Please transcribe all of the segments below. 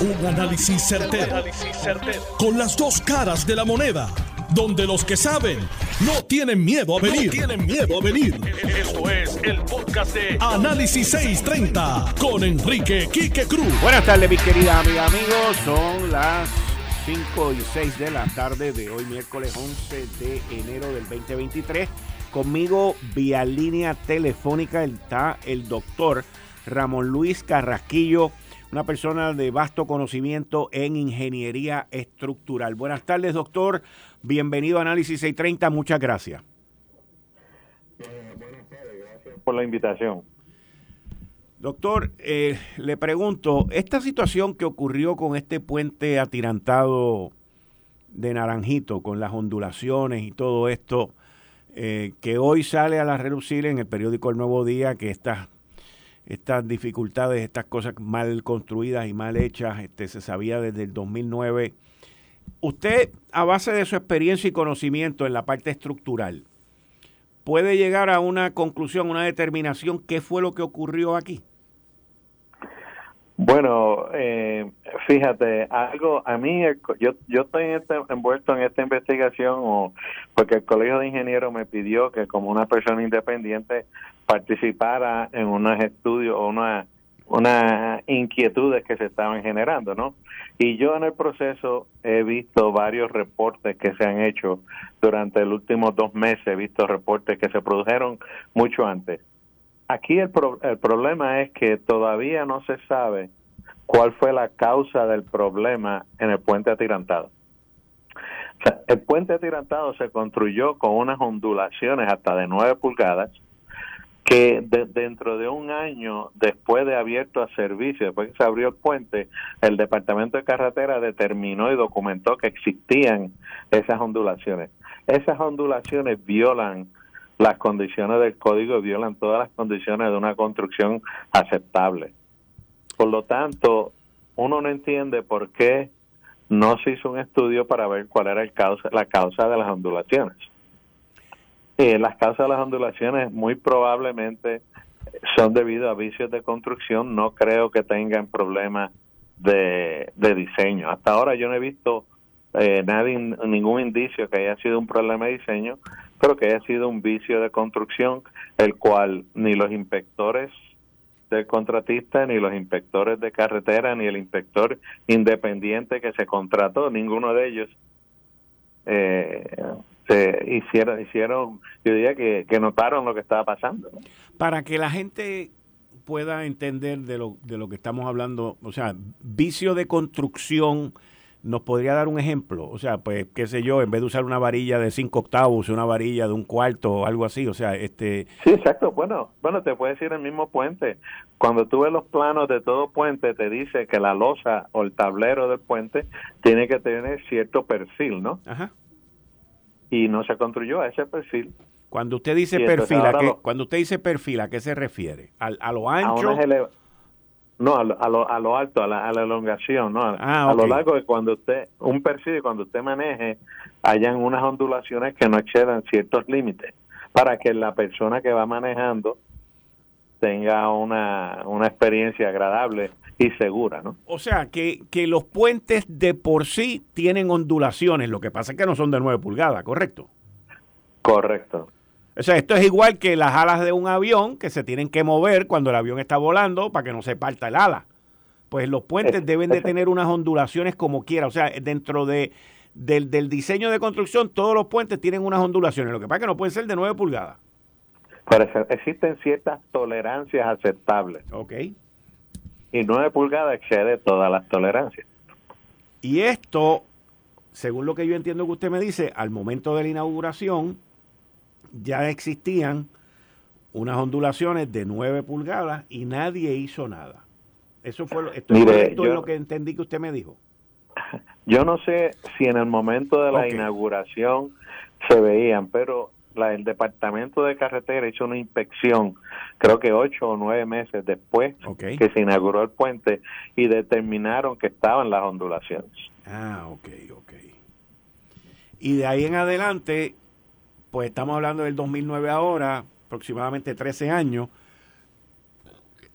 Un análisis certero, Con las dos caras de la moneda. Donde los que saben no tienen miedo a venir. tienen miedo a venir. Esto es el podcast de Análisis 630 con Enrique Quique Cruz. Buenas tardes, mis queridas amigas, amigos. Son las 5 y 6 de la tarde de hoy, miércoles 11 de enero del 2023. Conmigo, vía línea telefónica, está el doctor Ramón Luis Carrasquillo una persona de vasto conocimiento en ingeniería estructural. Buenas tardes, doctor. Bienvenido a Análisis 630. Muchas gracias. buenas tardes, gracias por la invitación. Doctor, eh, le pregunto, esta situación que ocurrió con este puente atirantado de Naranjito, con las ondulaciones y todo esto, eh, que hoy sale a la relucir en el periódico El Nuevo Día, que estas estas dificultades, estas cosas mal construidas y mal hechas, este, se sabía desde el 2009. Usted, a base de su experiencia y conocimiento en la parte estructural, puede llegar a una conclusión, una determinación, qué fue lo que ocurrió aquí. Bueno, eh, fíjate, algo, a mí, yo, yo estoy este, envuelto en esta investigación o porque el Colegio de Ingenieros me pidió que como una persona independiente participara en unos estudios o una, unas inquietudes que se estaban generando, ¿no? Y yo en el proceso he visto varios reportes que se han hecho durante los últimos dos meses, he visto reportes que se produjeron mucho antes Aquí el, el problema es que todavía no se sabe cuál fue la causa del problema en el puente atirantado. el puente atirantado se construyó con unas ondulaciones hasta de 9 pulgadas que dentro de un año después de abierto a servicio, después que se abrió el puente, el Departamento de Carretera determinó y documentó que existían esas ondulaciones. Esas ondulaciones violan las condiciones del código violan todas las condiciones de una construcción aceptable. Por lo tanto, uno no entiende por qué no se hizo un estudio para ver cuál era el causa, la causa de las ondulaciones. Eh, las causas de las ondulaciones muy probablemente son debido a vicios de construcción, no creo que tengan problemas de, de diseño. Hasta ahora yo no he visto eh, nadie, ningún indicio que haya sido un problema de diseño, pero que haya sido un vicio de construcción, el cual ni los inspectores del contratista, ni los inspectores de carretera, ni el inspector independiente que se contrató, ninguno de ellos eh, se hicieron, hicieron, yo diría que notaron lo que estaba pasando. Para que la gente pueda entender de lo, de lo que estamos hablando, o sea, vicio de construcción ¿Nos podría dar un ejemplo? O sea, pues, qué sé yo, en vez de usar una varilla de cinco octavos, una varilla de un cuarto o algo así, o sea, este... Sí, exacto. Bueno, bueno, te puedes decir el mismo puente. Cuando tú ves los planos de todo puente, te dice que la losa o el tablero del puente tiene que tener cierto perfil, ¿no? Ajá. Y no se construyó a ese perfil. Cuando usted dice perfil, ¿a qué, cuando usted dice perfil, ¿a qué se refiere? ¿A, a lo ancho? No, a lo, a lo, a lo alto, a la, a la elongación, ¿no? Ah, a lo largo de cuando usted, un perfil, cuando usted maneje, hayan unas ondulaciones que no excedan ciertos límites, para que la persona que va manejando tenga una, una experiencia agradable y segura, ¿no? O sea, que, que los puentes de por sí tienen ondulaciones, lo que pasa es que no son de 9 pulgadas, ¿correcto? Correcto. O sea, esto es igual que las alas de un avión que se tienen que mover cuando el avión está volando para que no se parta el ala. Pues los puentes deben de tener unas ondulaciones como quiera. O sea, dentro de, del, diseño de construcción, todos los puentes tienen unas ondulaciones. Lo que pasa es que no pueden ser de 9 pulgadas. Pero existen ciertas tolerancias aceptables. Ok. Y 9 pulgadas excede todas las tolerancias. Y esto, según lo que yo entiendo que usted me dice, al momento de la inauguración, ya existían unas ondulaciones de 9 pulgadas y nadie hizo nada. Eso fue lo, esto lo que entendí que usted me dijo. Yo no sé si en el momento de la inauguración se veían, pero la, el Departamento de Carretera hizo una inspección, creo que ocho o nueve meses después que se inauguró el puente y determinaron que estaban las ondulaciones. Ah, ok, ok. Y de ahí en adelante pues estamos hablando del 2009 ahora, aproximadamente 13 años.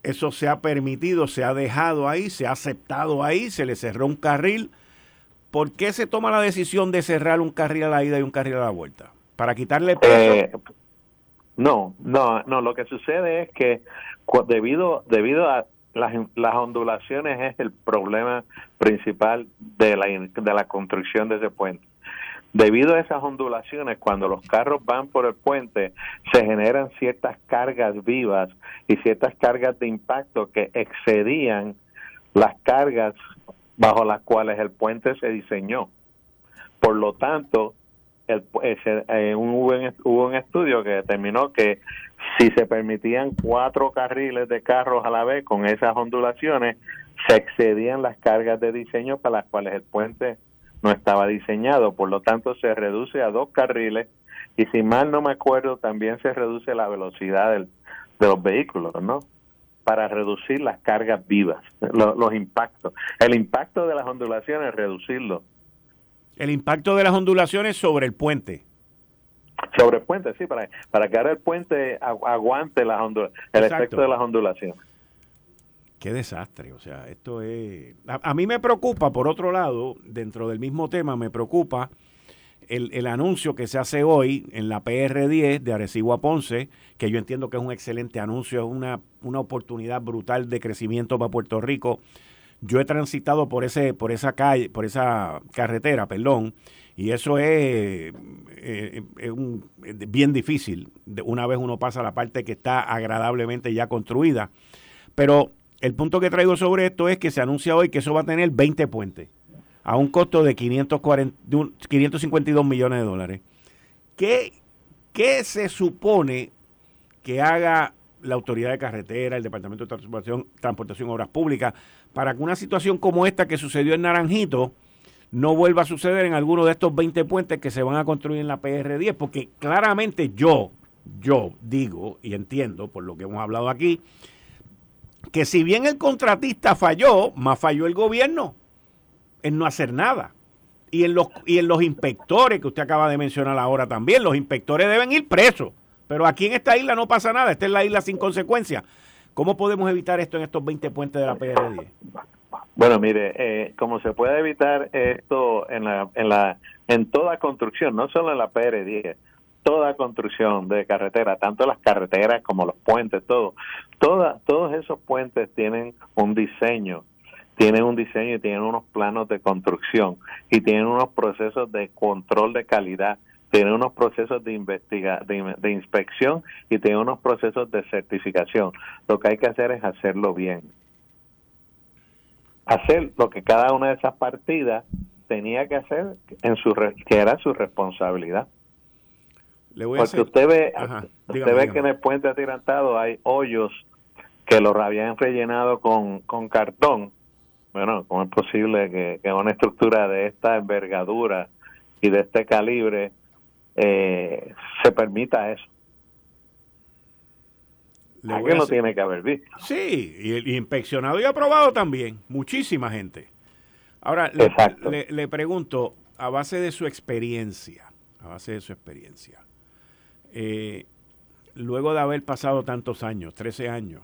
eso se ha permitido, se ha dejado ahí, se ha aceptado ahí, se le cerró un carril. ¿Por qué se toma la decisión de cerrar un carril a la ida y un carril a la vuelta? ¿Para quitarle peso? Eh, no, no, no. Lo que sucede es que debido, debido a las, las ondulaciones es el problema principal de la, de la construcción de ese puente. Debido a esas ondulaciones, cuando los carros van por el puente, se generan ciertas cargas vivas y ciertas cargas de impacto que excedían las cargas bajo las cuales el puente se diseñó. Por lo tanto, el, eh, hubo, hubo un estudio que determinó que si se permitían cuatro carriles de carros a la vez con esas ondulaciones, se excedían las cargas de diseño para las cuales el puente no estaba diseñado, por lo tanto se reduce a dos carriles y si mal no me acuerdo también se reduce la velocidad de los vehículos, ¿no? Para reducir las cargas vivas, los, impactos. El impacto de las ondulaciones, reducirlo. El impacto de las ondulaciones sobre el puente. Sobre el puente, sí, para, para que ahora el puente aguante las el efecto de las ondulaciones. Qué desastre, o sea, esto es... A, mí me preocupa, por otro lado, dentro del mismo tema, me preocupa el, anuncio que se hace hoy en la PR10 de Arecibo a Ponce, que yo entiendo que es un excelente anuncio, es una, una oportunidad brutal de crecimiento para Puerto Rico. Yo he transitado por ese, por esa calle, por esa carretera, perdón, y eso es, eh, bien difícil. Una vez uno pasa la parte que está agradablemente ya construida. Pero el punto que traigo sobre esto es que se anuncia hoy que eso va a tener 20 puentes a un costo de 552 millones de dólares. ¿Qué, ¿Qué se supone que haga la autoridad de carretera, el Departamento de Transportación, Transportación Obras Públicas, para que una situación como esta que sucedió en Naranjito no vuelva a suceder en alguno de estos 20 puentes que se van a construir en la PR10? Porque claramente yo, yo digo y entiendo, por lo que hemos hablado aquí, que si bien el contratista falló, más falló el gobierno en no hacer nada. Y en los, y en los inspectores que usted acaba de mencionar ahora también, los inspectores deben ir presos. Pero aquí en esta isla no pasa nada, esta es la isla sin consecuencias. ¿Cómo podemos evitar esto en estos 20 puentes de la PR10? Bueno, mire, eh, como se puede evitar esto en la, en la en toda construcción, no solo en la PR10, toda construcción de carretera, tanto las carreteras como los puentes, todo, toda, todos esos puentes tienen un diseño, tienen un diseño y tienen unos planos de construcción y tienen unos procesos de control de calidad, tienen unos procesos de investiga, de, inspección y tienen unos procesos de certificación. Lo que hay que hacer es hacerlo bien. Hacer lo que cada una de esas partidas tenía que hacer en su que era su responsabilidad. Porque usted ve, usted ve que en el puente atirantado hay hoyos que los habían rellenado con, con cartón. Bueno, ¿cómo es posible que, que una estructura de esta envergadura y de este calibre eh, se permita eso? ¿A no tiene que haber visto? Sí, y, inspeccionado y aprobado también. Muchísima gente. Ahora, le, le pregunto, a base de su experiencia, a base de su experiencia, eh, luego de haber pasado tantos años, 13 años,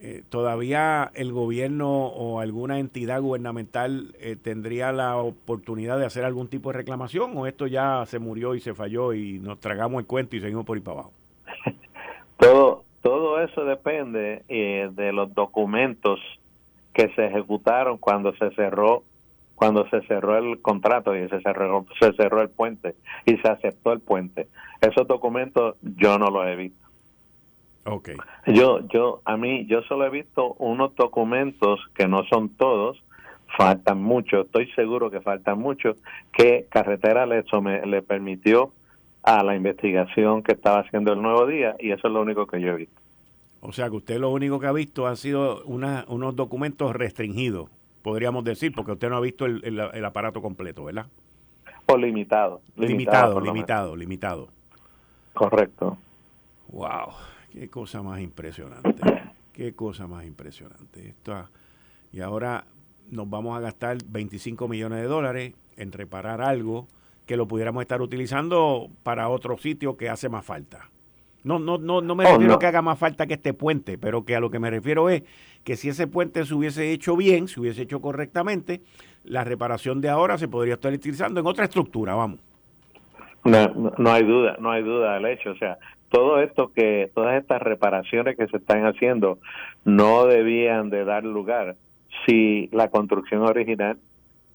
eh, ¿todavía el gobierno o alguna entidad gubernamental eh, tendría la oportunidad de hacer algún tipo de reclamación o esto ya se murió y se falló y nos tragamos el cuento y seguimos por ahí para abajo? Todo, todo eso depende de los documentos que se ejecutaron cuando se cerró cuando se cerró el contrato y se cerró, se cerró el puente y se aceptó el puente. Esos documentos yo no los he visto. Okay. Yo, yo, a mí, yo solo he visto unos documentos que no son todos, faltan muchos, estoy seguro que faltan muchos, que Carretera le, le permitió a la investigación que estaba haciendo el Nuevo Día y eso es lo único que yo he visto. O sea que usted lo único que ha visto han sido una, unos documentos restringidos podríamos decir, porque usted no ha visto el, aparato completo, ¿verdad? O limitado. Limitado, limitado, limitado. Correcto. Wow, qué cosa más impresionante. Qué cosa más impresionante. Esto, y ahora nos vamos a gastar 25 millones de dólares en reparar algo que lo pudiéramos estar utilizando para otro sitio que hace más falta. No, no, no, no me oh, refiero que haga más falta que este puente, pero que a lo que me refiero es que si ese puente se hubiese hecho bien, se hubiese hecho correctamente, la reparación de ahora se podría estar utilizando en otra estructura, vamos. No, no hay duda, no hay duda del hecho. O sea, todo esto que, todas estas reparaciones que se están haciendo no debían de dar lugar si la construcción original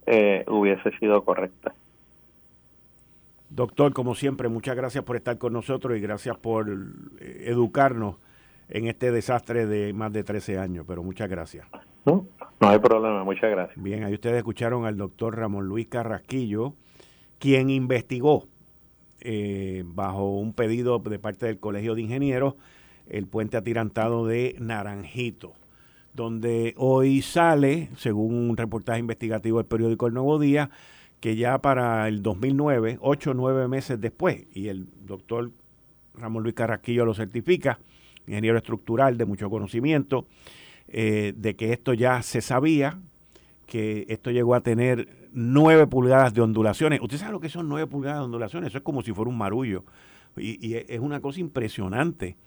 eh, hubiese sido correcta. Doctor, como siempre, muchas gracias por estar con nosotros y gracias por eh, educarnos en este desastre de más de 13 años, pero muchas gracias. No, no hay problema, muchas gracias. Bien, ahí ustedes escucharon al doctor Ramón Luis Carrasquillo, quien investigó eh, bajo un pedido de parte del Colegio de Ingenieros el puente atirantado de Naranjito, donde hoy sale, según un reportaje investigativo del periódico El Nuevo Día, que ya para el 2009, ocho o nueve meses después, y el doctor Ramón Luis Carrasquillo lo certifica, ingeniero estructural de mucho conocimiento, eh, de que esto ya se sabía, que esto llegó a tener nueve pulgadas de ondulaciones. ¿Usted sabe lo que son nueve pulgadas de ondulaciones? Eso es como si fuera un marullo. Y, es una cosa impresionante.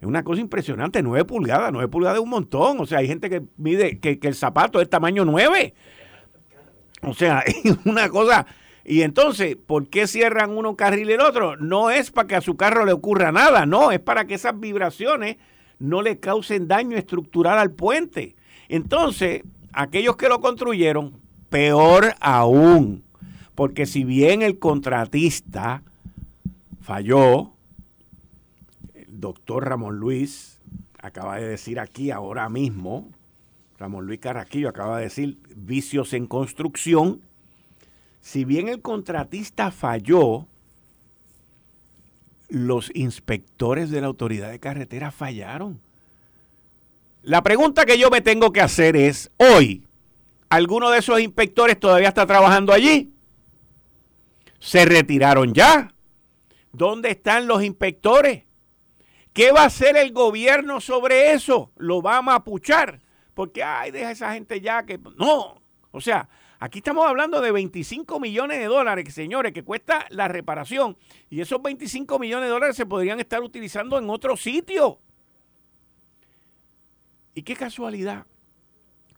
Es una cosa impresionante, nueve pulgadas, nueve pulgadas es un montón. O sea, hay gente que mide que, que el zapato es tamaño nueve. O sea, es una cosa. Y entonces, ¿por qué cierran uno carril y el otro? No es para que a su carro le ocurra nada, no, es para que esas vibraciones no le causen daño estructural al puente. Entonces, aquellos que lo construyeron, peor aún, porque si bien el contratista falló, el doctor Ramón Luis acaba de decir aquí ahora mismo Ramón Luis Carrasquillo acaba de decir, vicios en construcción. Si bien el contratista falló, los inspectores de la autoridad de carretera fallaron. La pregunta que yo me tengo que hacer es, hoy, ¿alguno de esos inspectores todavía está trabajando allí? ¿Se retiraron ya? ¿Dónde están los inspectores? ¿Qué va a hacer el gobierno sobre eso? ¿Lo va a mapuchar? porque, ay, deja esa gente ya que... No, o sea, aquí estamos hablando de 25 millones de dólares, señores, que cuesta la reparación. Y esos 25 millones de dólares se podrían estar utilizando en otro sitio. Y qué casualidad,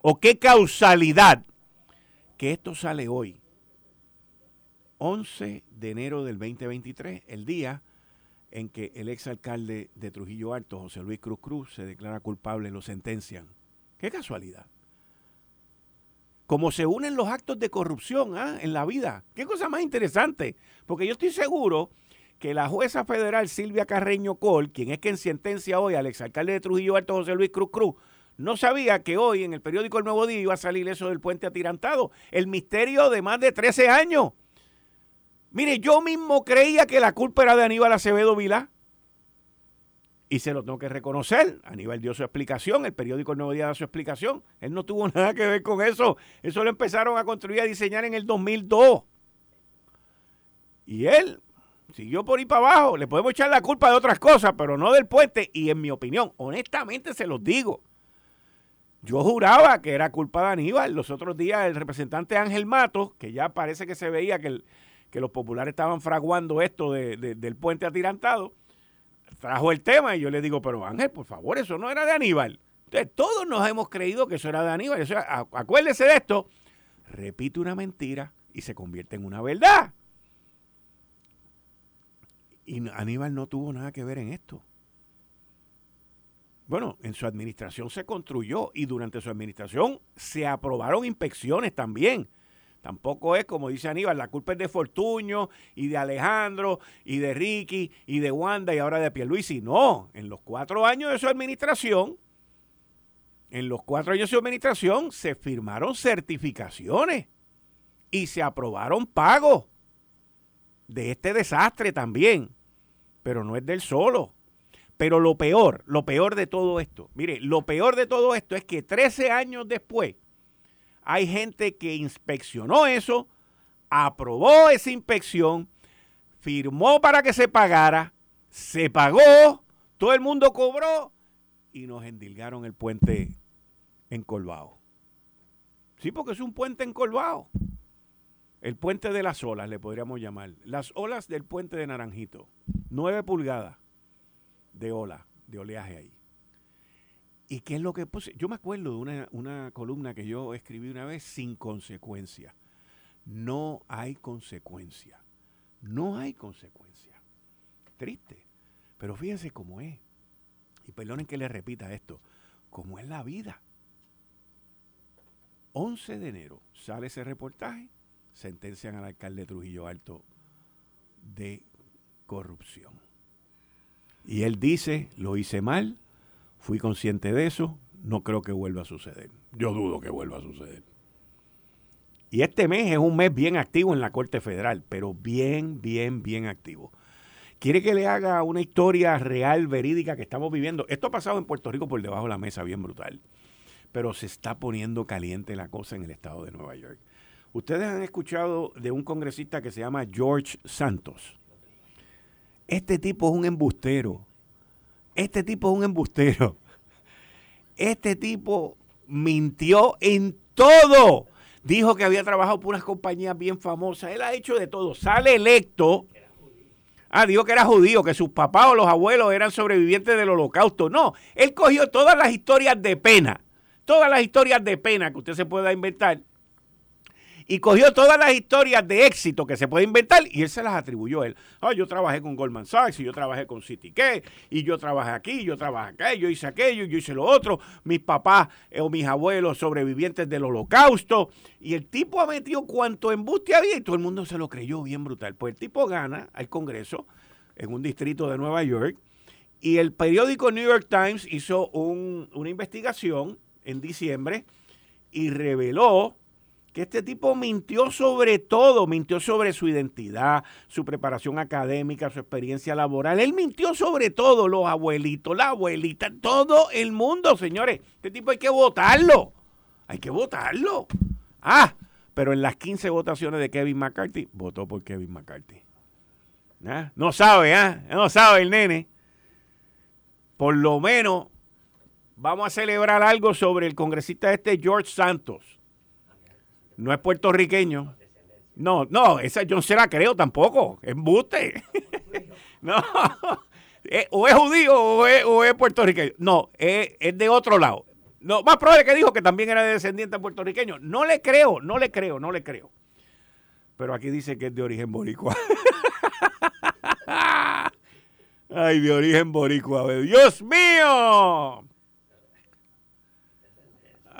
o qué causalidad, que esto sale hoy, 11 de enero del 2023, el día en que el exalcalde de Trujillo Alto, José Luis Cruz Cruz, se declara culpable, lo sentencian Qué casualidad. Como se unen los actos de corrupción ¿ah? en la vida. Qué cosa más interesante. Porque yo estoy seguro que la jueza federal Silvia Carreño Col, quien es quien sentencia hoy al exalcalde de Trujillo Alto José Luis Cruz Cruz, no sabía que hoy en el periódico El Nuevo Día iba a salir eso del puente atirantado. El misterio de más de 13 años. Mire, yo mismo creía que la culpa era de Aníbal Acevedo Vilá. Y se lo tengo que reconocer. Aníbal dio su explicación, el periódico El Nuevo Día da su explicación. Él no tuvo nada que ver con eso. Eso lo empezaron a construir a diseñar en el 2002. Y él siguió por ahí para abajo. Le podemos echar la culpa de otras cosas, pero no del puente. Y en mi opinión, honestamente se los digo. Yo juraba que era culpa de Aníbal. Los otros días el representante Ángel Matos, que ya parece que se veía que, que los populares estaban fraguando esto del puente atirantado, trajo el tema y yo le digo, pero Ángel, por favor, eso no era de Aníbal. Entonces, todos nos hemos creído que eso era de Aníbal. acuérdese de esto, repite una mentira y se convierte en una verdad. Y Aníbal no tuvo nada que ver en esto. Bueno, en su administración se construyó y durante su administración se aprobaron inspecciones también. Tampoco es, como dice Aníbal, la culpa es de Fortuño y de Alejandro y de Ricky y de Wanda y ahora de Pierluisi. No, en los cuatro años de su administración, en los cuatro años de su administración se firmaron certificaciones y se aprobaron pagos de este desastre también. Pero no es del solo. Pero lo peor, lo peor de todo esto, mire, lo peor de todo esto es que 13 años después, hay gente que inspeccionó eso, aprobó esa inspección, firmó para que se pagara, se pagó, todo el mundo cobró y nos endilgaron el puente encolvado. Sí, porque es un puente encolvado. El puente de las olas, le podríamos llamar. Las olas del puente de Naranjito. Nueve pulgadas. de ola, de oleaje ahí. ¿Y qué es lo que puse? Yo me acuerdo de una, una columna que yo escribí una vez sin consecuencia. No hay consecuencia. No hay consecuencia. Triste. Pero fíjense cómo es. Y perdonen que le repita esto. Cómo es la vida. 11 de enero sale ese reportaje, sentencian al alcalde Trujillo Alto de corrupción. Y él dice, lo hice mal, fui consciente de eso, no creo que vuelva a suceder. Yo dudo que vuelva a suceder. Y este mes es un mes bien activo en la Corte Federal, pero bien, bien, bien activo. Quiere que le haga una historia real, verídica que estamos viviendo. Esto ha pasado en Puerto Rico por debajo de la mesa, bien brutal. Pero se está poniendo caliente la cosa en el estado de Nueva York. Ustedes han escuchado de un congresista que se llama George Santos. Este tipo es un embustero. Este tipo es un embustero. Este tipo mintió en todo. Dijo que había trabajado por unas compañías bien famosas. Él ha hecho de todo. Sale electo. Ah, dijo que era judío, que sus papás o los abuelos eran sobrevivientes del holocausto. No, él cogió todas las historias de pena. Todas las historias de pena que usted se pueda inventar y cogió todas las historias de éxito que se puede inventar y él se las atribuyó a él. Ah, yo trabajé con Goldman Sachs y yo trabajé con City y yo trabajé aquí, yo trabajé acá, yo hice aquello, yo hice lo otro, mis papás eh, o mis abuelos sobrevivientes del holocausto y el tipo ha metido cuanto embuste había y todo el mundo se lo creyó bien brutal. Pues el tipo gana al Congreso en un distrito de Nueva York y el periódico New York Times hizo una investigación en diciembre y reveló que este tipo mintió sobre todo, mintió sobre su identidad, su preparación académica, su experiencia laboral. Él mintió sobre todo, los abuelitos, la abuelita, todo el mundo, señores. Este tipo hay que votarlo. Hay que votarlo. Ah, pero en las 15 votaciones de Kevin McCarthy, votó por Kevin McCarthy. ¿Ah? No sabe, ¿ah? No sabe el nene. Por lo menos vamos a celebrar algo sobre el congresista este George Santos no es puertorriqueño. No, no, esa yo no se la creo tampoco. Es buste. no. Eh, o es judío o es, puertorriqueño. No, es, de otro lado. No, más probable que dijo que también era de descendiente puertorriqueño. No le creo, no le creo, no le creo. Pero aquí dice que es de origen boricua. Ay, de origen boricua. Dios mío.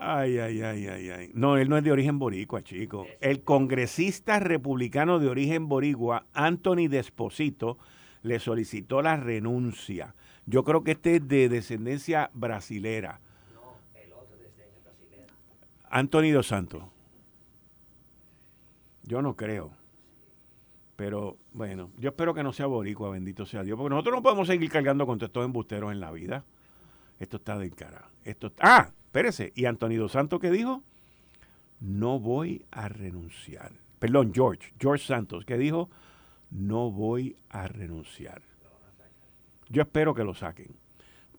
Ay, ay, ay, ay, ay. No, él no es de origen boricua, chico. El congresista republicano de origen boricua, Anthony Desposito, le solicitó la renuncia. Yo creo que este es de descendencia brasilera. No, el otro de descendencia brasilera. Anthony Dos Santos. Yo no creo. Pero bueno, yo espero que no sea boricua, bendito sea Dios, porque nosotros no podemos seguir cargando con estos embusteros en la vida. Esto está de cara. Esto está, ah, espérese. ¿Y Dos Santos qué dijo? No voy a renunciar. Perdón, George, George Santos, que dijo, no voy a renunciar. Yo espero que lo saquen.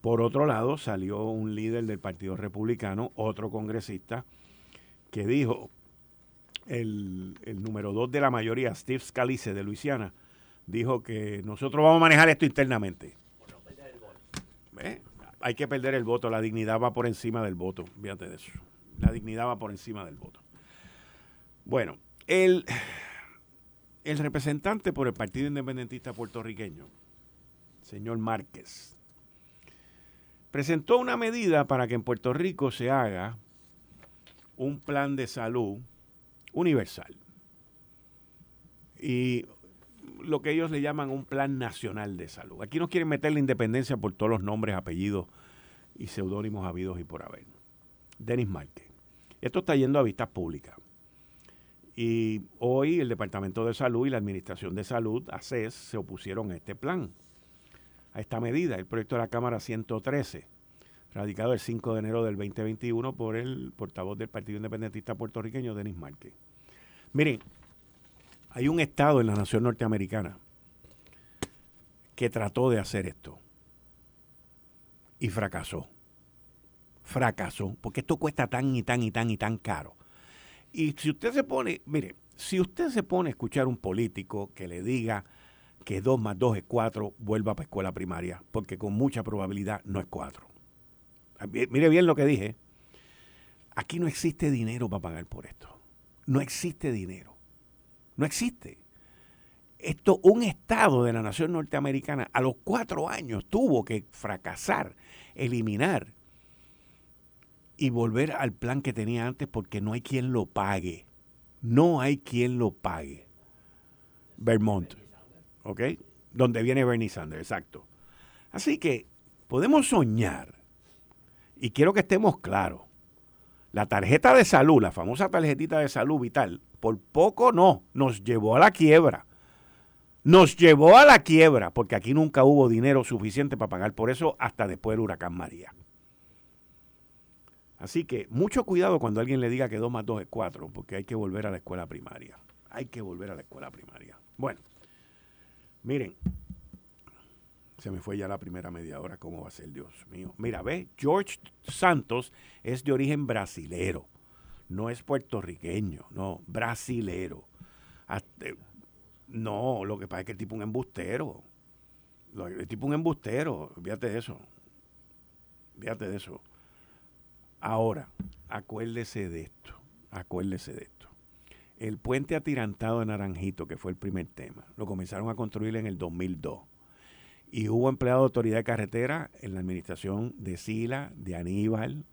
Por otro lado, salió un líder del Partido Republicano, otro congresista, que dijo, el, número dos de la mayoría, Steve Scalise de Luisiana, dijo que nosotros vamos a manejar esto internamente. ¿Eh? Hay que perder el voto, la dignidad va por encima del voto, fíjate de eso. La dignidad va por encima del voto. Bueno, el, el representante por el Partido Independentista Puertorriqueño, señor Márquez, presentó una medida para que en Puerto Rico se haga un plan de salud universal. Y lo que ellos le llaman un plan nacional de salud. Aquí no quieren meter la independencia por todos los nombres, apellidos y seudónimos habidos y por haber. Denis Márquez. Esto está yendo a vistas públicas. Y hoy el Departamento de Salud y la Administración de Salud, ACES, se opusieron a este plan, a esta medida, el proyecto de la Cámara 113, radicado el 5 de enero del 2021 por el portavoz del Partido Independentista puertorriqueño, Denis Márquez. Miren, hay un estado en la nación norteamericana que trató de hacer esto y fracasó. Fracasó, porque esto cuesta tan y tan y tan y tan caro. Y si usted se pone, mire, si usted se pone a escuchar un político que le diga que 2 más 2 es 4, vuelva para escuela primaria, porque con mucha probabilidad no es 4. Ah, mire bien lo que dije. Aquí no existe dinero para pagar por esto. No existe dinero. No existe. Esto, un Estado de la nación norteamericana a los cuatro años tuvo que fracasar, eliminar y volver al plan que tenía antes porque no hay quien lo pague. No hay quien lo pague. Vermont. ¿Ok? Donde viene Bernie Sanders, exacto. Así que podemos soñar, y quiero que estemos claros, la tarjeta de salud, la famosa tarjetita de salud vital, por poco no, nos llevó a la quiebra. Nos llevó a la quiebra, porque aquí nunca hubo dinero suficiente para pagar por eso hasta después del huracán María. Así que mucho cuidado cuando alguien le diga que 2 más 2 es 4, porque hay que volver a la escuela primaria. Hay que volver a la escuela primaria. Bueno, miren, se me fue ya la primera media hora, ¿cómo va a ser, Dios mío? Mira, ve, George Santos es de origen brasilero, no es puertorriqueño, no, brasilero. no, lo que pasa es que el tipo un embustero. El tipo un embustero, fíjate de eso. Fíjate de eso. Ahora, acuérdese de esto, acuérdese de esto. El puente atirantado de Naranjito, que fue el primer tema, lo comenzaron a construir en el 2002. Y hubo empleado de autoridad de carretera en la administración de Sila, de Aníbal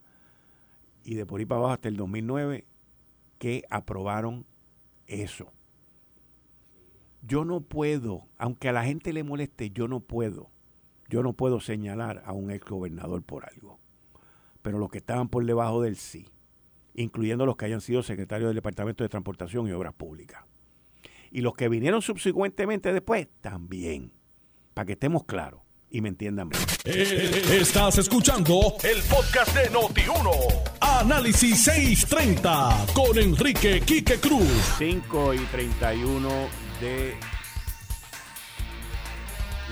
y de por ahí para abajo hasta el 2009 que aprobaron eso. Yo no puedo, aunque a la gente le moleste, yo no puedo, yo no puedo señalar a un ex gobernador por algo pero los que estaban por debajo del sí, incluyendo los que hayan sido secretarios del Departamento de Transportación y Obras Públicas. Y los que vinieron subsecuentemente después, también, para que estemos claros y me entiendan bien. Eh, estás escuchando el podcast de Noti1. Análisis 630 con Enrique Quique Cruz. 5 y 31 de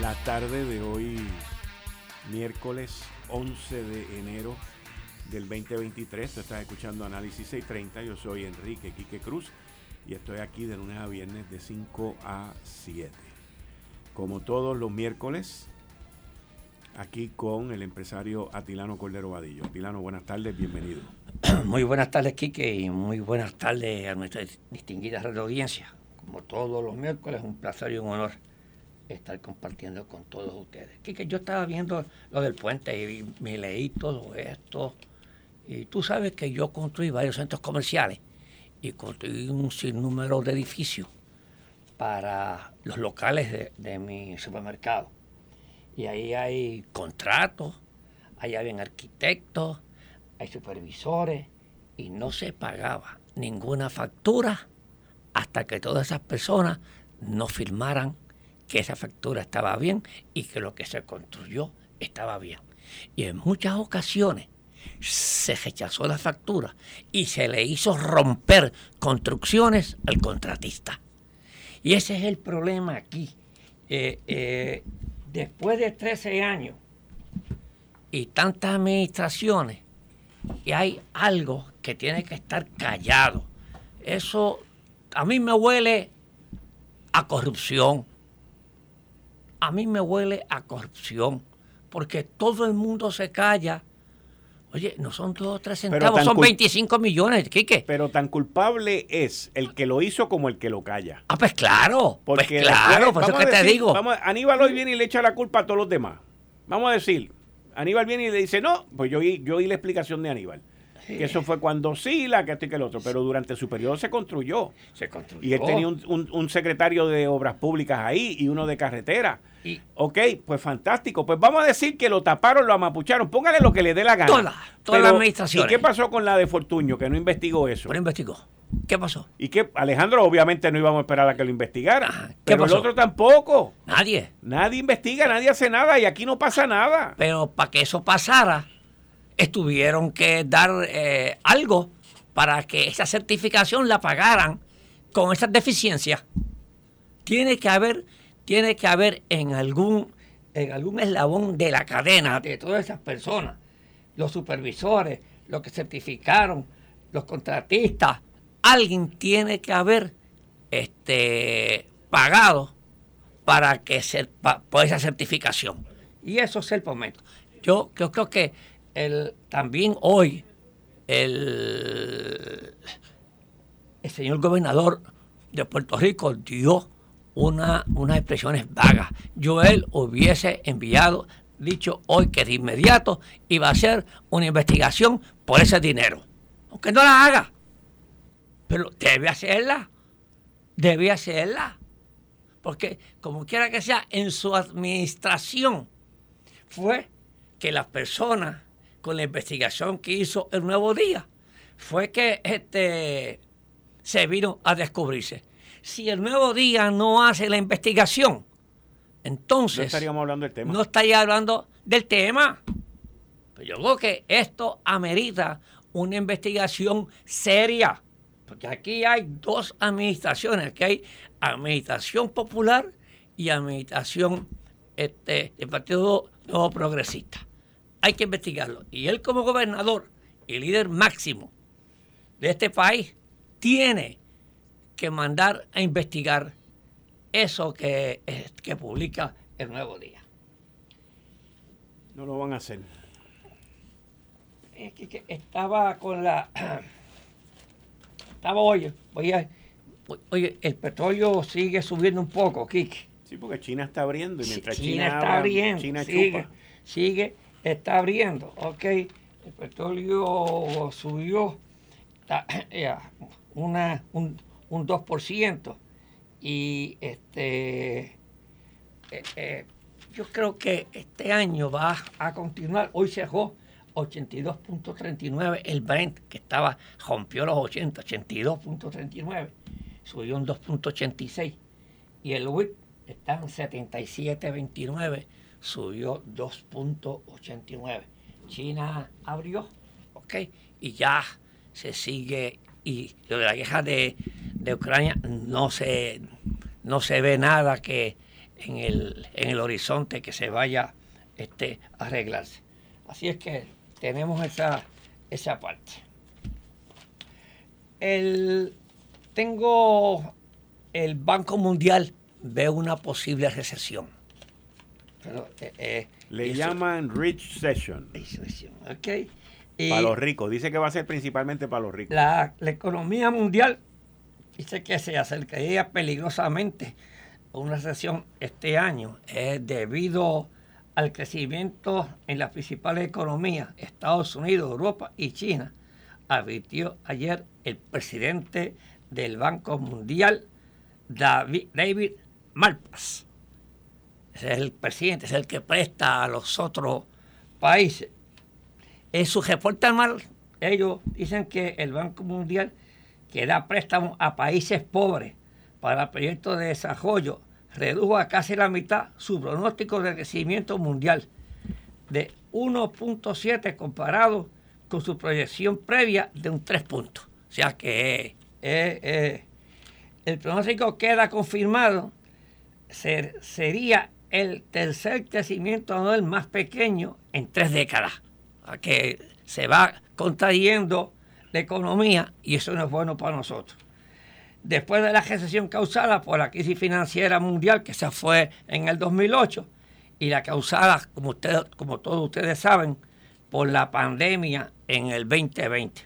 la tarde de hoy, miércoles 11 de enero del 2023. Tú estás escuchando Análisis 630. Yo soy Enrique Quique Cruz y estoy aquí de lunes a viernes de 5 a 7. Como todos los miércoles, aquí con el empresario Atilano Cordero Vadillo. Atilano, buenas tardes, bienvenido. Muy buenas tardes, Quique, y muy buenas tardes a nuestra distinguida radio audiencia. Como todos los miércoles, un placer y un honor estar compartiendo con todos ustedes. Quique, yo estaba viendo lo del puente y me leí todo esto y tú sabes que yo construí varios centros comerciales y construí un sinnúmero de edificios para los locales de, mi supermercado. Y ahí hay contratos, ahí hay arquitectos, hay supervisores y no se pagaba ninguna factura hasta que todas esas personas no firmaran que esa factura estaba bien y que lo que se construyó estaba bien. Y en muchas ocasiones se rechazó la factura y se le hizo romper construcciones al contratista. Y ese es el problema aquí. Eh, eh, después de 13 años y tantas administraciones, y hay algo que tiene que estar callado. Eso a mí me huele a corrupción. A mí me huele a corrupción, porque todo el mundo se calla Oye, no son dos o tres centavos, son 25 millones, Quique. Pero tan culpable es el que lo hizo como el que lo calla. Ah, pues claro. Pues Porque claro, por eso que te digo. Vamos, Aníbal hoy viene y le echa la culpa a todos los demás. Vamos a decir, Aníbal viene y le dice, no, pues yo yo oí la explicación de Aníbal. Que eso fue cuando sí, la que esto y que el otro. Pero durante su periodo se construyó. Se construyó. Y él tenía un, secretario de obras públicas ahí y uno de carretera. ok, pues fantástico. Pues vamos a decir que lo taparon, lo amapucharon. Póngale lo que le dé la gana. Toda, toda la administración. ¿Y qué pasó con la de Fortuño, que no investigó eso? No investigó. ¿Qué pasó? Y que Alejandro, obviamente no íbamos a esperar a que lo investigara. Ah, pero el otro tampoco. Nadie. Nadie investiga, nadie hace nada y aquí no pasa nada. Pero para que eso pasara, tuvieron que dar eh, algo para que esa certificación la pagaran con esas deficiencias. Tiene que haber, tiene que haber en algún, en algún eslabón de la cadena de todas esas personas, los supervisores, los que certificaron, los contratistas, alguien tiene que haber este, pagado para que se, por esa certificación. Y eso es el momento. Yo, yo creo que el, también hoy el, el señor gobernador de Puerto Rico dio una, unas expresiones vagas. Yo él hubiese enviado, dicho hoy que de inmediato iba a hacer una investigación por ese dinero. Aunque no la haga. Pero debe hacerla. Debe hacerla. Porque como quiera que sea, en su administración fue que las personas con la investigación que hizo el nuevo día, fue que este, se vino a descubrirse. Si el nuevo día no hace la investigación, entonces... No estaríamos hablando del tema. No estaría hablando del tema. Pero yo creo que esto amerita una investigación seria. Porque aquí hay dos administraciones. Aquí hay administración popular y administración este, del Partido Nuevo Progresista hay que investigarlo. Y él como gobernador y líder máximo de este país tiene que mandar a investigar eso que, que publica el Nuevo Día. No lo van a hacer. Es que, estaba con la... Estaba, oye, oye, oye, el petróleo sigue subiendo un poco, Kike. Sí, porque China está abriendo y mientras China, está abriendo, China sigue, sigue está abriendo, ok, el petróleo subió una, un, un 2% y este eh, eh, yo creo que este año va a continuar. Hoy dejó 82.39 el Brent, que estaba, rompió los 80, 82.39, subió un 2.86. Y el WIP está en 77.29 subió 2.89. China abrió, ¿ok? Y ya se sigue, y lo de la guerra de, Ucrania no se, no se ve nada que en el, en el horizonte que se vaya este, a arreglarse. Así es que tenemos esa, esa parte. El, tengo el Banco Mundial ve una posible recesión. Eh, eh, Le llaman Rich Session. Okay. para los ricos. Dice que va a ser principalmente para los ricos. La, economía mundial dice que se acercaría peligrosamente a una recesión este año debido al crecimiento en las principales economías, Estados Unidos, Europa y China, advirtió ayer el presidente del Banco Mundial, David, David Malpass es el presidente, es el que presta a los otros países. En su reporte anual, ellos dicen que el Banco Mundial que da préstamos a países pobres para proyectos de desarrollo redujo a casi la mitad su pronóstico de crecimiento mundial de 1.7 comparado con su proyección previa de un 3 puntos. O sea que eh, eh, el pronóstico queda confirmado, sería el tercer crecimiento anual más pequeño en tres décadas, que se va contrayendo la economía y eso no es bueno para nosotros. Después de la recesión causada por la crisis financiera mundial que se fue en el 2008 y la causada, como, como todos ustedes saben, por la pandemia en el 2020.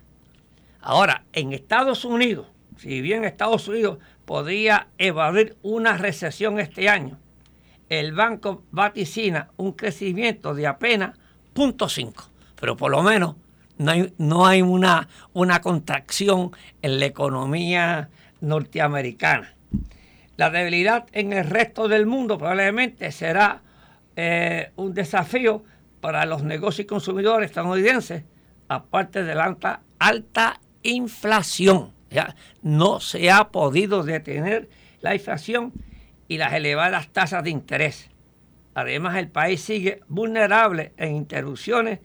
Ahora, en Estados Unidos, si bien Estados Unidos podría evadir una recesión este año, el banco vaticina un crecimiento de apenas 0.5, pero por lo menos no hay, no hay una, una contracción en la economía norteamericana. La debilidad en el resto del mundo probablemente será eh, un desafío para los negocios y consumidores estadounidenses, aparte de la alta, alta inflación. Ya no se ha podido detener la inflación y las elevadas tasas de interés. Además, el país sigue vulnerable en interrupciones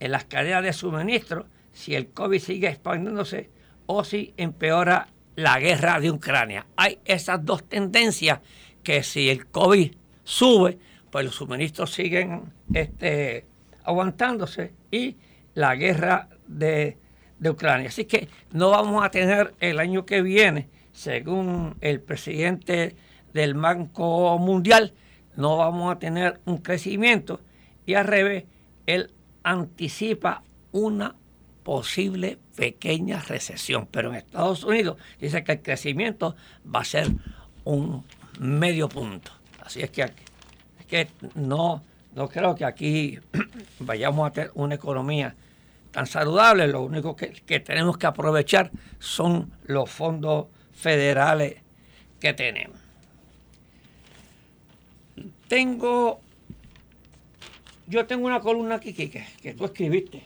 en las cadenas de suministro si el COVID sigue expandiéndose o si empeora la guerra de Ucrania. Hay esas dos tendencias que si el COVID sube, pues los suministros siguen este, aguantándose y la guerra de, de Ucrania. Así que no vamos a tener el año que viene, según el presidente del Banco Mundial, no vamos a tener un crecimiento y al revés, él anticipa una posible pequeña recesión. Pero en Estados Unidos dice que el crecimiento va a ser un medio punto. Así es que, es que no, no creo que aquí vayamos a tener una economía tan saludable. Lo único que, que tenemos que aprovechar son los fondos federales que tenemos. Tengo, yo tengo una columna aquí que, que tú escribiste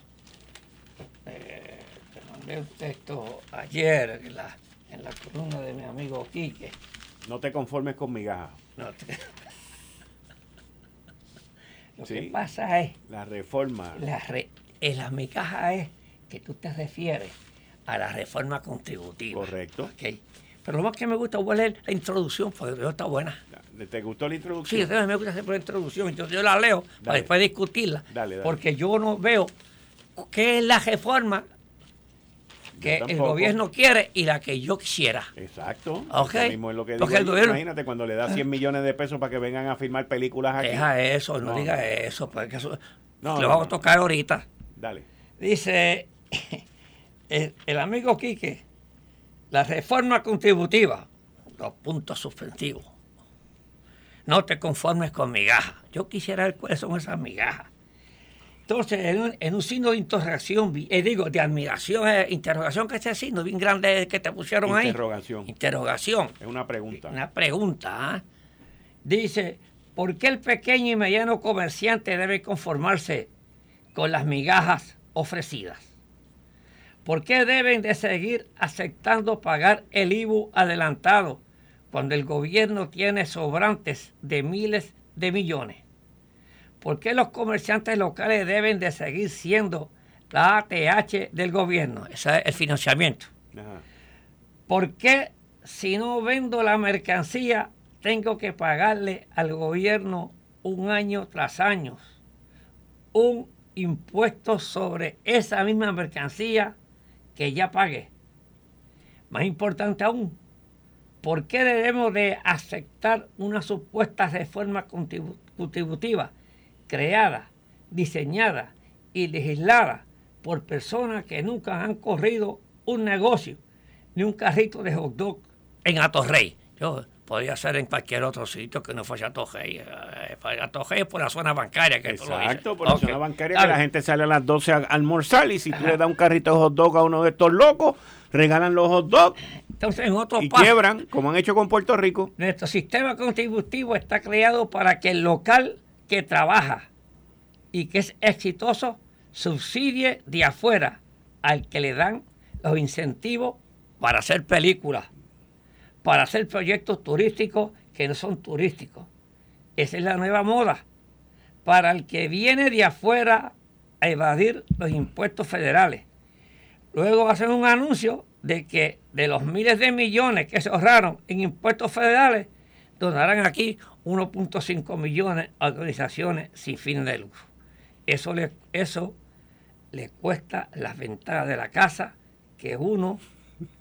un texto ayer en la, en la columna de mi amigo Quique. No te conformes con migajas. No Lo que pasa es... La reforma. La, re, en las migajas es que tú te refieres a la reforma contributiva. Correcto. Okay. Pero lo más que me gusta es leer la introducción, porque está buena. ¿Te gustó la introducción? Sí, me gusta hacer la introducción, entonces yo la leo para después discutirla. Dale, dale. Porque yo no veo qué es la reforma que el gobierno quiere y la que yo quisiera. Exacto. Okay. Mismo es lo que digo. Imagínate cuando le da 100 millones de pesos para que vengan a filmar películas aquí. Deja eso, no, diga eso, porque eso lo vamos a tocar ahorita. Dale. Dice el, amigo Quique, la reforma contributiva, los puntos suspensivos. No te conformes con migajas. Yo quisiera ver cuáles son esas migajas. Entonces, en un, signo de interrogación, eh, digo, de admiración, eh, interrogación, que ese signo bien grande que te pusieron ahí. Interrogación. Interrogación. Es una pregunta. Una pregunta. ¿ah? Dice, ¿por qué el pequeño y mediano comerciante debe conformarse con las migajas ofrecidas? ¿Por qué deben de seguir aceptando pagar el IBU adelantado cuando el gobierno tiene sobrantes de miles de millones? ¿Por qué los comerciantes locales deben de seguir siendo la ATH del gobierno? Ese es el financiamiento. ¿Por qué si no vendo la mercancía tengo que pagarle al gobierno un año tras año un impuesto sobre esa misma mercancía que ya pagué? Más importante aún, ¿por qué debemos de aceptar una supuesta reforma contributiva creada, diseñada y legislada por personas que nunca han corrido un negocio ni un carrito de hot dog en Atorrey. Yo podría ser en cualquier otro sitio que no fuese Atorrey. Eh, Atorrey por la zona bancaria. Que Exacto, por la zona bancaria que la gente sale a las 12 a almorzar y si tú le das un carrito de hot dog a uno de estos locos, regalan los hot dogs. Entonces, en otro y quiebran, como han hecho con Puerto Rico. Nuestro sistema contributivo está creado para que el local que trabaja y que es exitoso subsidie de afuera al que le dan los incentivos para hacer películas, para hacer proyectos turísticos que no son turísticos. Esa es la nueva moda. Para el que viene de afuera a evadir los impuestos federales. Luego hacen un anuncio de que de los miles de millones que se ahorraron en impuestos federales, donarán aquí 1.5 millones a organizaciones sin fin de lucro. Eso le, eso le cuesta las ventanas de la casa que uno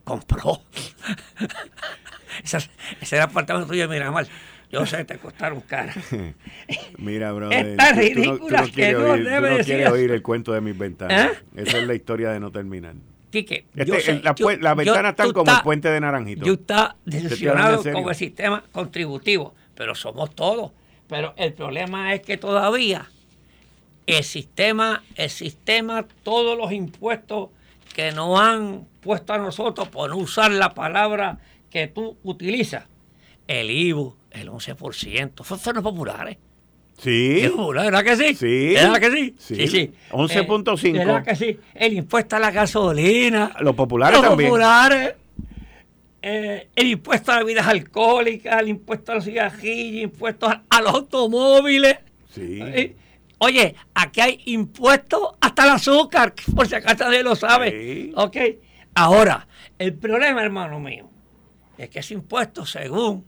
compró. ese era apartamento tuyo de Miramar. Yo sé, te costaron cara. Mira, tan ridícula que no oír, debe no quieres oír el cuento de mis ventanas. ¿Eh? Esa es la historia de no terminar. Quique, este, la, ventana están como el puente de Naranjito. Yo está decepcionado con el sistema contributivo, pero somos todos. Pero el problema es que todavía el sistema, el sistema, todos los impuestos que nos han puesto a nosotros por no usar la palabra que tú utilizas, el IBU, el 11%, son populares. Sí. ¿Verdad que sí? Sí. ¿Verdad que sí? Sí, sí. 11.5. ¿Verdad que sí? El impuesto a la gasolina. Los populares también. Los populares. Eh, el impuesto a las bebidas alcohólicas, el impuesto a los cigarrillos, impuestos a, a los automóviles. Sí. Eh, Oye, aquí hay impuestos hasta el azúcar, por si acaso nadie lo sabe. Ok. Ahora, el problema, hermano mío, es que ese impuesto, según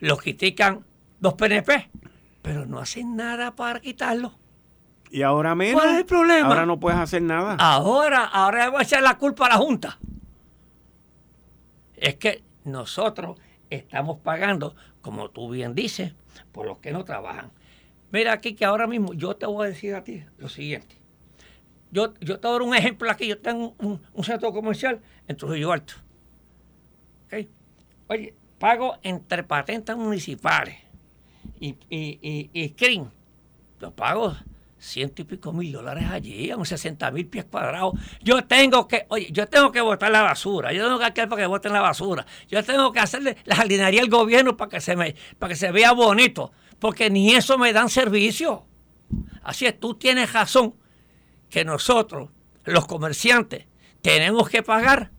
lo critican los PNP, pero no hacen nada para quitarlo. ¿Y ahora menos? ¿Cuál es el problema? Ahora no puedes hacer nada. Ahora, ahora voy a echar la culpa a la Junta. Es que nosotros estamos pagando, como tú bien dices, por los que no trabajan. Mira aquí que ahora mismo yo te voy a decir a ti lo siguiente. Yo, yo te doy un ejemplo aquí. Yo tengo un, centro comercial en Trujillo Alto. Oye, pago entre patentes municipales y, y, y, CRIM. Yo pago ciento y pico mil dólares allí, a unos 60 mil pies cuadrados. Yo tengo que, oye, yo tengo que botar la basura, yo tengo que hacer para que boten la basura, yo tengo que hacerle la jardinería al gobierno para que se me, para que se vea bonito, porque ni eso me dan servicio. Así es, tú tienes razón que nosotros, los comerciantes, tenemos que pagar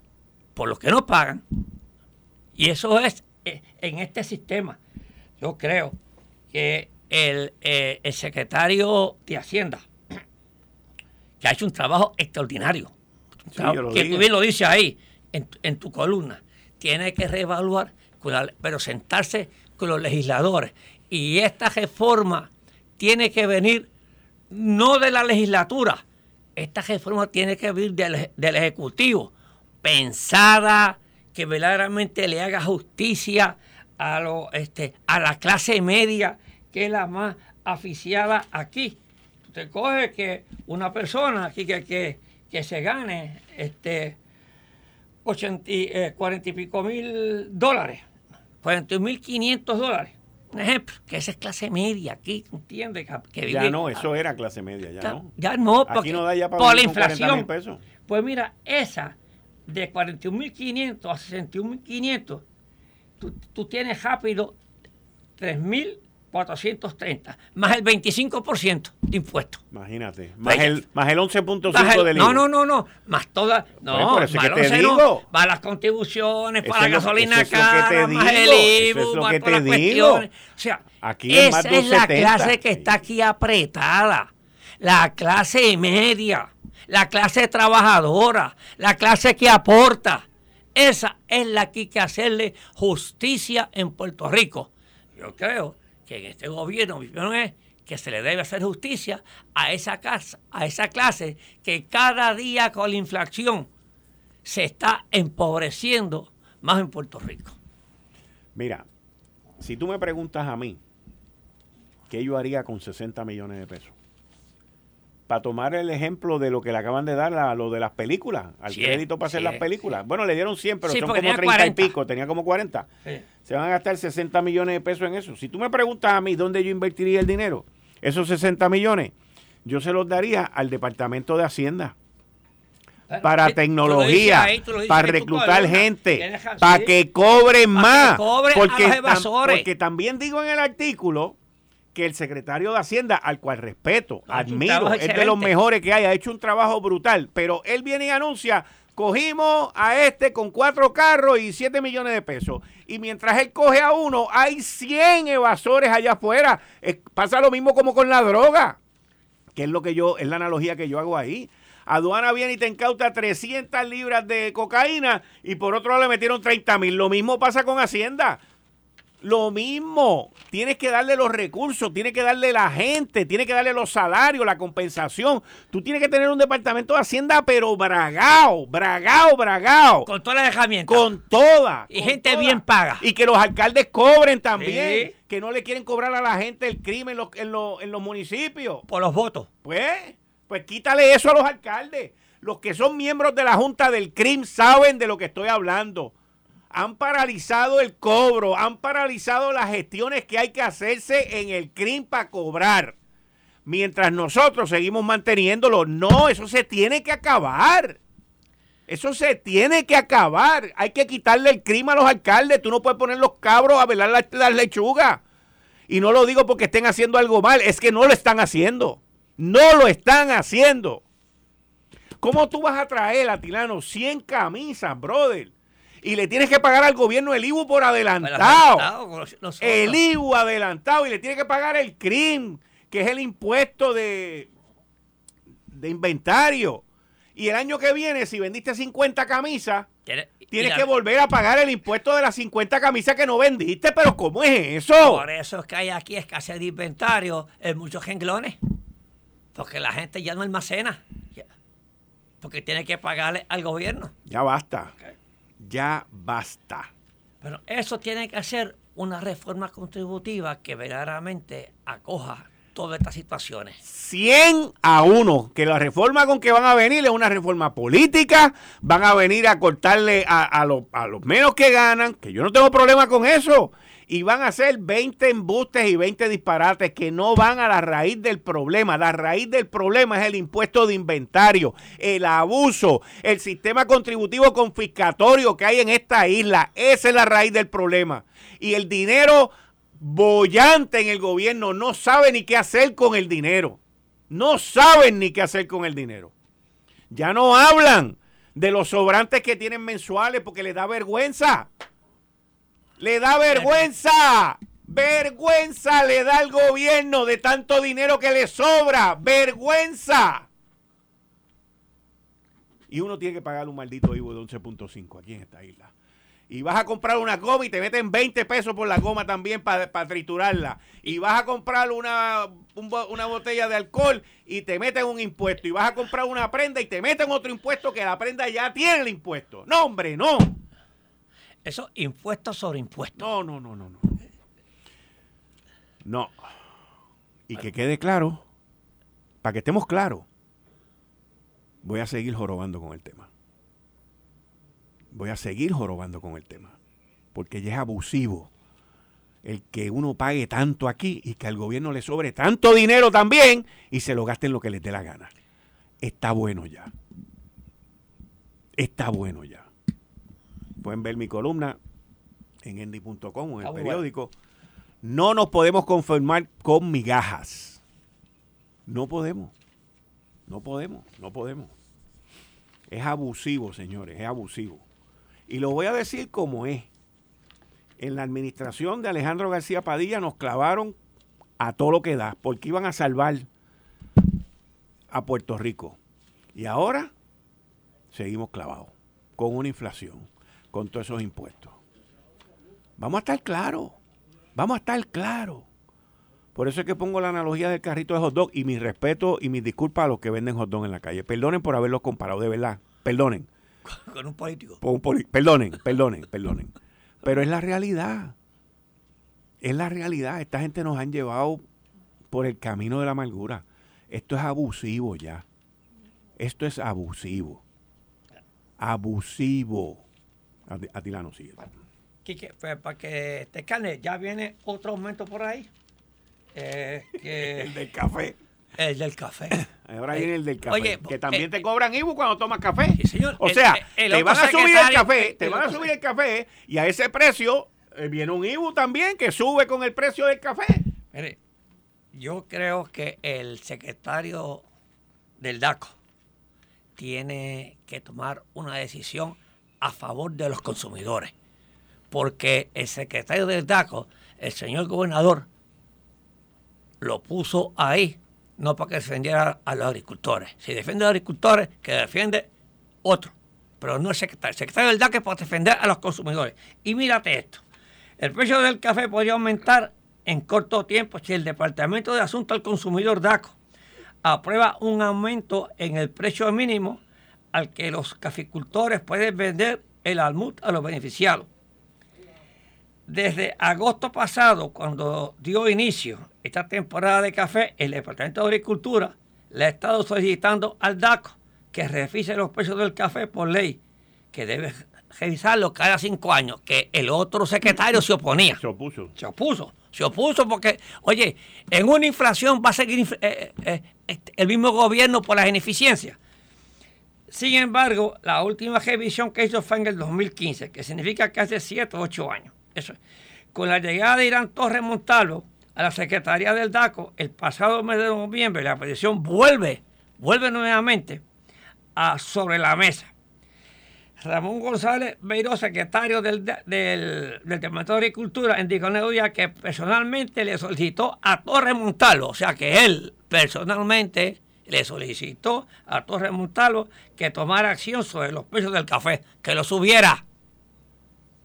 por los que no pagan. Y eso es eh, en este sistema. Yo creo que el, eh, el secretario de Hacienda, que ha hecho un trabajo extraordinario, que tú bien lo dices ahí, en, tu columna, tiene que reevaluar, pero sentarse con los legisladores. Y esta reforma tiene que venir no de la legislatura, esta reforma tiene que venir del, del Ejecutivo, pensada, que verdaderamente le haga justicia a, lo, este, a la clase media que es la más aficiada aquí. Usted coge que una persona aquí que, que, que se gane este, 80, 40 eh, y pico mil dólares, 40 mil 500 dólares. Que esa es clase media aquí, ¿entiendes? Que ya no, eso era clase media, ya, no. Ya no, porque por la inflación. Pues mira, esa de 41.500 a 61.500, tú, tú tienes rápido 3.000 430, más el 25% de impuestos. Imagínate, más el, más el 11.5 del No, no, no, no, más todas, no, más más las contribuciones, para la gasolina cara, más el IBU, más todas las cuestiones. O sea, aquí esa es la clase que está aquí apretada, la clase media, la clase trabajadora, la clase que aporta. Esa es la que hay que hacerle justicia en Puerto Rico. Yo creo que en este gobierno mi opinión es que se le debe hacer justicia a esa, casa, a esa clase que cada día con la inflación se está empobreciendo más en Puerto Rico. Mira, si tú me preguntas a mí, ¿qué yo haría con 60 millones de pesos? Para tomar el ejemplo de lo que le acaban de dar a lo de las películas, al crédito para hacer las películas. Bueno, le dieron 100, pero son como 30 y pico, tenía como 40. Se van a gastar 60 millones de pesos en eso. Si tú me preguntas a mí dónde yo invertiría el dinero, esos 60 millones, yo se los daría al Departamento de Hacienda. Para tecnología, para reclutar gente, para que cobren más. porque, porque también digo en el artículo que el secretario de Hacienda, al cual respeto, admiro, es de los mejores que hay, ha hecho un trabajo brutal, pero él viene y anuncia, cogimos a este con cuatro carros y siete millones de pesos. Y mientras él coge a uno, hay 100 evasores allá afuera. pasa lo mismo como con la droga, que es lo que yo, es la analogía que yo hago ahí. Aduana viene y te incauta 300 libras de cocaína y por otro lado le metieron 30 mil. Lo mismo pasa con Hacienda. Lo mismo, tienes que darle los recursos, tienes que darle la gente, tienes que darle los salarios, la compensación. Tú tienes que tener un departamento de Hacienda, pero bragao, bragao, bragao. Con toda la herramienta. Con toda. Y gente bien paga. Y que los alcaldes cobren también. Que no le quieren cobrar a la gente el crimen en los, en los municipios. Por los votos. Pues, pues quítale eso a los alcaldes. Los que son miembros de la Junta del CRIM saben de lo que estoy hablando han paralizado el cobro, han paralizado las gestiones que hay que hacerse en el CRIM para cobrar. Mientras nosotros seguimos manteniéndolo, no, eso se tiene que acabar. Eso se tiene que acabar. Hay que quitarle el crimen a los alcaldes. Tú no puedes poner los cabros a velar las, lechugas. Y no lo digo porque estén haciendo algo mal, es que no lo están haciendo. No lo están haciendo. ¿Cómo tú vas a traer, a Tilano, 100 camisas, brother? Y le tienes que pagar al gobierno el IBU por adelantado. el IBU adelantado y le tienes que pagar el CRIM, que es el impuesto de, de inventario. Y el año que viene, si vendiste 50 camisas, tienes que volver a pagar el impuesto de las 50 camisas que no vendiste. Pero ¿cómo es eso? Por eso es que hay aquí escasez de inventario en muchos jenglones. Porque la gente ya no almacena. Porque tiene que pagarle al gobierno. Ya basta ya basta. Pero eso tiene que ser una reforma contributiva que verdaderamente acoja todas estas situaciones. 100 a 1, que la reforma con que van a venir es una reforma política, van a venir a cortarle a, a, a los menos que ganan, que yo no tengo problema con eso, y van a hacer 20 embustes y 20 disparates que no van a la raíz del problema. La raíz del problema es el impuesto de inventario, el abuso, el sistema contributivo confiscatorio que hay en esta isla. Esa es la raíz del problema. Y el dinero bollante en el gobierno no sabe ni qué hacer con el dinero. No saben ni qué hacer con el dinero. Ya no hablan de los sobrantes que tienen mensuales porque les da vergüenza. Le da vergüenza. Vergüenza le da al gobierno de tanto dinero que le sobra. Vergüenza. Y uno tiene que pagar un maldito IVU de 11.5 aquí en esta isla y vas a comprar una goma y te meten 20 pesos por la goma también para triturarla. Y vas a comprar una, una botella de alcohol y te meten un impuesto. Y vas a comprar una prenda y te meten otro impuesto que la prenda ya tiene el impuesto. No, hombre, no. Eso, impuestos sobre impuestos. No, no, no, no, no. No. Y que quede claro, para que estemos claros, voy a seguir jorobando con el tema voy a seguir jorobando con el tema, porque ya es abusivo el que uno pague tanto aquí y que al gobierno le sobre tanto dinero también y se lo gasten lo que les dé la gana. Está bueno ya. Está bueno ya. Pueden ver mi columna en endy.com o en el periódico. No nos podemos conformar con migajas. No podemos. No podemos, no podemos. Es abusivo, señores, es abusivo. Y lo voy a decir como es. En la administración de Alejandro García Padilla nos clavaron a todo lo que da, porque iban a salvar a Puerto Rico. Y ahora seguimos clavados, con una inflación, con todos esos impuestos. Vamos a estar claros, vamos a estar claros. Por eso es que pongo la analogía del carrito de hot dog y mi respeto y mis disculpas a los que venden hot dog en la calle. Perdonen por haberlos comparado, de verdad. Perdonen. con un político. perdonen, perdonen, perdonen. Pero es la realidad. Es la realidad. Esta gente nos han llevado por el camino de la amargura. Esto es abusivo ya. Esto es abusivo. Abusivo. Atilano sigue. Quique, pues, para que te calme, ya viene otro aumento por ahí. Eh, el del café. El del café. Ahora viene el del café. que también eh, te cobran IBU cuando tomas café. señor, o sea, te van a subir el café, te van a subir el café y a ese precio eh, viene un IBU también que sube con el precio del café. Mire, yo creo que el secretario del DACO tiene que tomar una decisión a favor de los consumidores. Porque el secretario del DACO, el señor gobernador, lo puso ahí no para que defendiera a los agricultores. Si defiende a los agricultores, que defiende otro. Pero no el secretario. El secretario del DAC es para defender a los consumidores. Y mírate esto. El precio del café podría aumentar en corto tiempo si el Departamento de Asuntos al Consumidor DACO aprueba un aumento en el precio mínimo al que los caficultores pueden vender el almud a los beneficiados. Desde agosto pasado, cuando dio inicio esta temporada de café, el Departamento de Agricultura le ha estado solicitando al DACO que revise los precios del café por ley, que debe revisarlo cada cinco años, que el otro secretario se oponía. Se opuso. Se opuso. Se opuso porque, oye, en una inflación va a seguir eh, eh, eh, el mismo gobierno por las ineficiencias. Sin embargo, la última revisión que hizo fue en el 2015, que significa que hace 7 o 8 años. Eso. Con la llegada de Irán Torres Montalvo a la Secretaría del DACO, el pasado mes de noviembre, la petición vuelve, vuelve nuevamente a sobre la mesa. Ramón González Beiró, secretario del, del, Departamento de Agricultura, indicó en que personalmente le solicitó a Torres Montalvo, o sea que él personalmente le solicitó a Torres Montalvo que tomara acción sobre los precios del café, que lo subiera.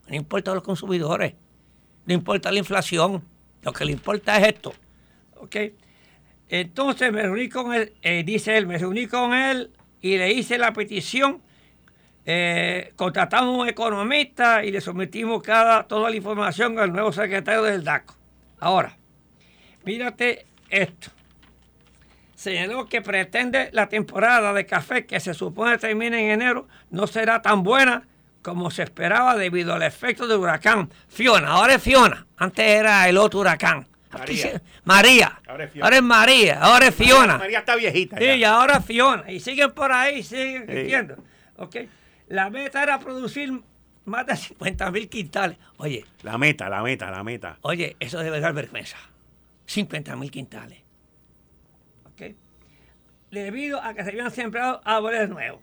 No importa a los consumidores, no importa la inflación, lo que le importa es esto. ¿Ok? Entonces me reuní con él, eh, dice él, me reuní con él y le hice la petición Eh, contratamos un economista y le sometimos toda la información al nuevo secretario del DACO. Ahora, mírate esto. Señaló que pretende la temporada de café que se supone termine en enero no será tan buena como se esperaba debido al efecto del huracán Fiona. Ahora es Fiona, antes era el otro huracán. María. María. Ahora es, María, ahora es Fiona. María, está viejita. Sí, y ahora es Fiona. Y siguen por ahí, siguen creciendo. La meta era producir más de 50 mil quintales. Oye. La meta, la meta, la meta. Oye, eso debe dar vergüenza. 50 mil quintales. Debido a que se habían sembrado árboles nuevos.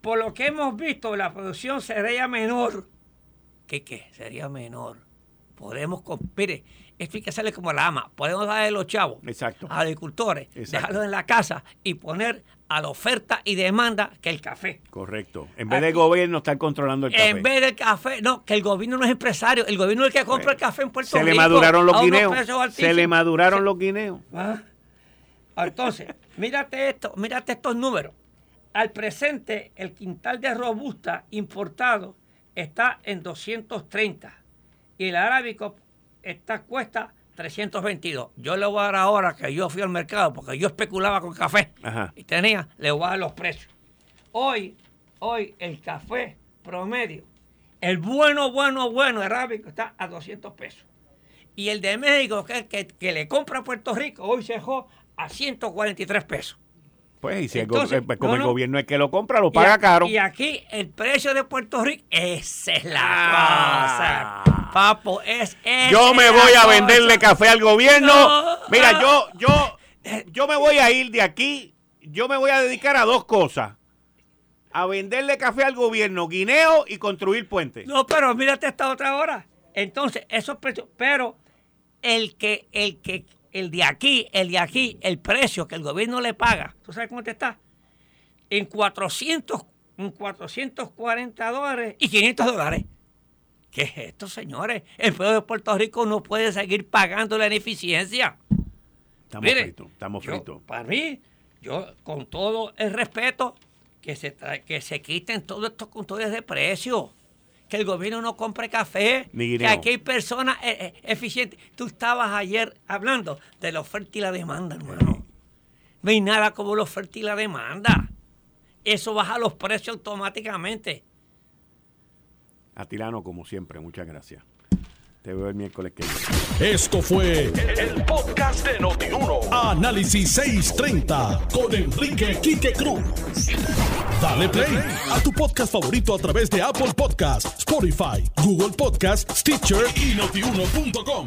Por lo que hemos visto, la producción sería menor. ¿Qué qué? Sería menor. Podemos, mire, sale como la ama. Podemos darle los chavos Exacto. a agricultores, dejarlos en la casa y poner a la oferta y demanda que el café. Correcto. En vez del gobierno estar controlando el café. En vez del café, no, que el gobierno no es empresario, el gobierno es el que compra el café en Puerto se Rico. Le maduraron los guineos. Se le maduraron los guineos. Ah. Entonces, mírate esto, mírate estos números. Al presente, el quintal de robusta importado está en 230 y el arábico esta cuesta 322. Yo le voy a dar ahora que yo fui al mercado porque yo especulaba con café y tenía, le voy a dar los precios. Hoy, hoy el café promedio, el bueno, bueno, bueno arábico está a 200 pesos. Y el de México, que, que, que le compra a Puerto Rico, hoy se dejó a 143 pesos. Pues, y si el, pues, como el gobierno es que lo compra, lo paga caro. Y aquí el precio de Puerto Rico, esa es la ah. cosa. Papo, es, Yo me voy a venderle café al gobierno. Mira, yo, yo, yo me voy a ir de aquí. Yo me voy a dedicar a dos cosas. A venderle café al gobierno, guineo y construir puentes. No, pero mírate esta otra hora. Entonces, esos precios, pero el que, el que el de aquí, el de aquí, el precio que el gobierno le paga, ¿tú sabes cómo te está? En 400, en 440 dólares y 500 dólares. ¿Qué es esto, señores? El pueblo de Puerto Rico no puede seguir pagando la ineficiencia. Estamos fritos, estamos fritos. Para mí, yo con todo el respeto, que se, que se quiten todos estos controles de precio que el gobierno no compre café, que aquí hay personas eh, eh, eficientes. Tú estabas ayer hablando de la oferta y la demanda, hermano. No hay nada como la oferta y la demanda. Eso baja los precios automáticamente. Atilano, como siempre, muchas gracias. Te veo el miércoles que viene. Esto fue el, podcast de Notiuno. Análisis 630 con Enrique Quique Cruz. Dale play a tu podcast favorito a través de Apple Podcasts, Spotify, Google Podcasts, Stitcher y notiuno.com.